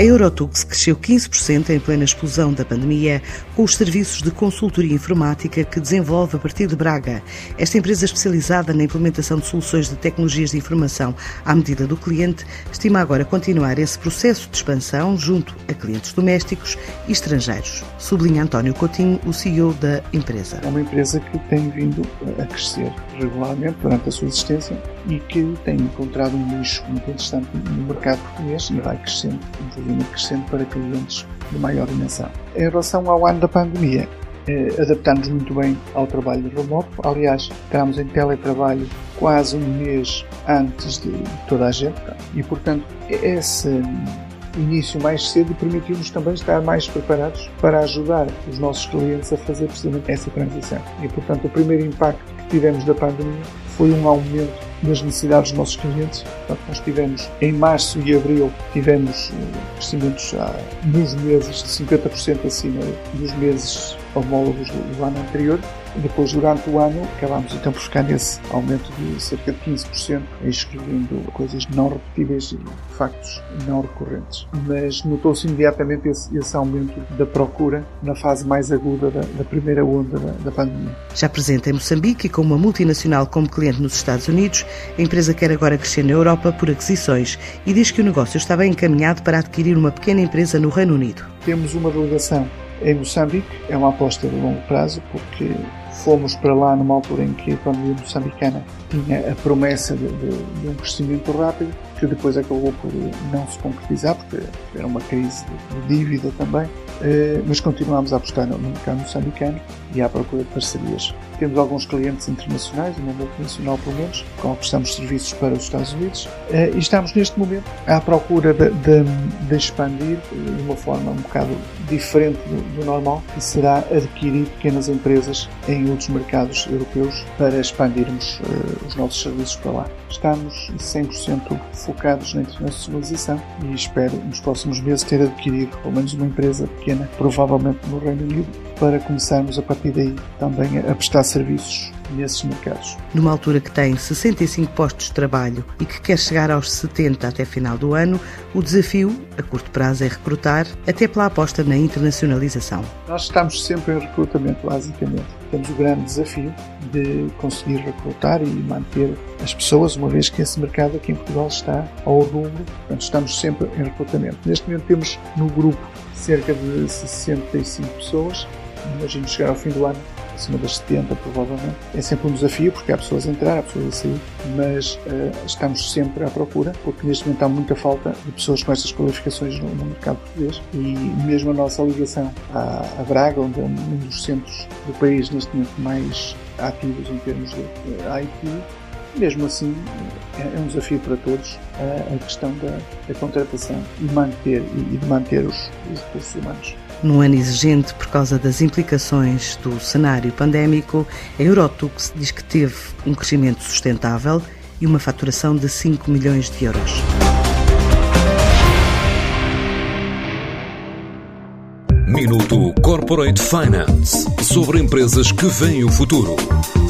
A Eurotux cresceu 15% em plena explosão da pandemia com os serviços de consultoria informática que desenvolve a partir de Braga. Esta empresa especializada na implementação de soluções de tecnologias de informação à medida do cliente estima agora continuar esse processo de expansão junto a clientes domésticos e estrangeiros. Sublinha António Coutinho, o CEO da empresa. É uma empresa que tem vindo a crescer regularmente durante a sua existência e que tem encontrado um nicho muito interessante no mercado português e vai crescendo, inclusive crescendo para clientes de maior dimensão. Em relação ao ano da pandemia, eh, adaptamos muito bem ao trabalho remoto. Aliás, entramos em teletrabalho quase um mês antes de toda a gente e, portanto, esse início mais cedo permitiu-nos também estar mais preparados para ajudar os nossos clientes a fazer precisamente essa transição. E, portanto, o primeiro impacto que tivemos da pandemia foi um aumento das necessidades dos nossos clientes. Portanto, nós tivemos em março e abril tivemos eh, crescimentos nos meses de 50% acima dos meses homólogos do ano anterior depois, durante o ano, acabámos então por ficar nesse aumento de cerca de 15%, excluindo coisas não repetíveis e factos não recorrentes. Mas notou-se imediatamente esse, esse, aumento da procura na fase mais aguda da, da primeira onda da, da pandemia. Já presente em Moçambique com uma multinacional como cliente nos Estados Unidos, a empresa quer agora crescer na Europa por aquisições e diz que o negócio está bem encaminhado para adquirir uma pequena empresa no Reino Unido. Temos uma delegação em Moçambique, é uma aposta de longo prazo, porque fomos para lá numa altura em que a economia moçambicana tinha a promessa de, de, de, um crescimento rápido, que depois acabou por não se concretizar, porque era uma crise de, dívida também, eh, mas continuamos a apostar no mercado moçambicano e à procura de parcerias. Temos alguns clientes internacionais, uma multinacional pelo menos, com que prestamos serviços para os Estados Unidos, eh, e estamos neste momento à procura de, de, de expandir de uma forma um bocado diferente do, do normal, que será adquirir pequenas empresas em outros mercados europeus para expandirmos os nossos serviços para lá. Estamos 100% focados na internacionalização e espero nos próximos meses ter adquirido pelo menos uma empresa pequena, provavelmente no Reino Unido, para começarmos a partir daí também a prestar serviços nesses mercados. Numa altura que tem 65 postos de trabalho e que quer chegar aos 70 até final do ano, o desafio, a curto prazo, é recrutar, até pela aposta na internacionalização. Nós estamos sempre em recrutamento, basicamente. Temos o grande desafio de conseguir recrutar e manter as pessoas, uma vez que esse mercado aqui em Portugal está ao rubro, portanto estamos sempre em recrutamento. Neste momento temos no grupo cerca de 65 pessoas, imagino chegar ao fim do ano acima das 70 provavelmente. É sempre um desafio porque há pessoas a entrar, há pessoas a sair, mas uh, estamos sempre à procura porque neste momento há muita falta de pessoas com estas qualificações no, no mercado português e mesmo a nossa ligação à, à Braga, onde é um dos centros do país neste momento mais ativos em termos de uh, IT, mesmo assim é, é um desafio para todos a, a questão da, da, contratação e manter e de manter os, os recursos humanos. Num ano exigente por causa das implicações do cenário pandémico, a Eurotux diz que teve um crescimento sustentável e uma faturação de 5 milhões de euros. Minuto Corporate Finance sobre empresas que veem o futuro.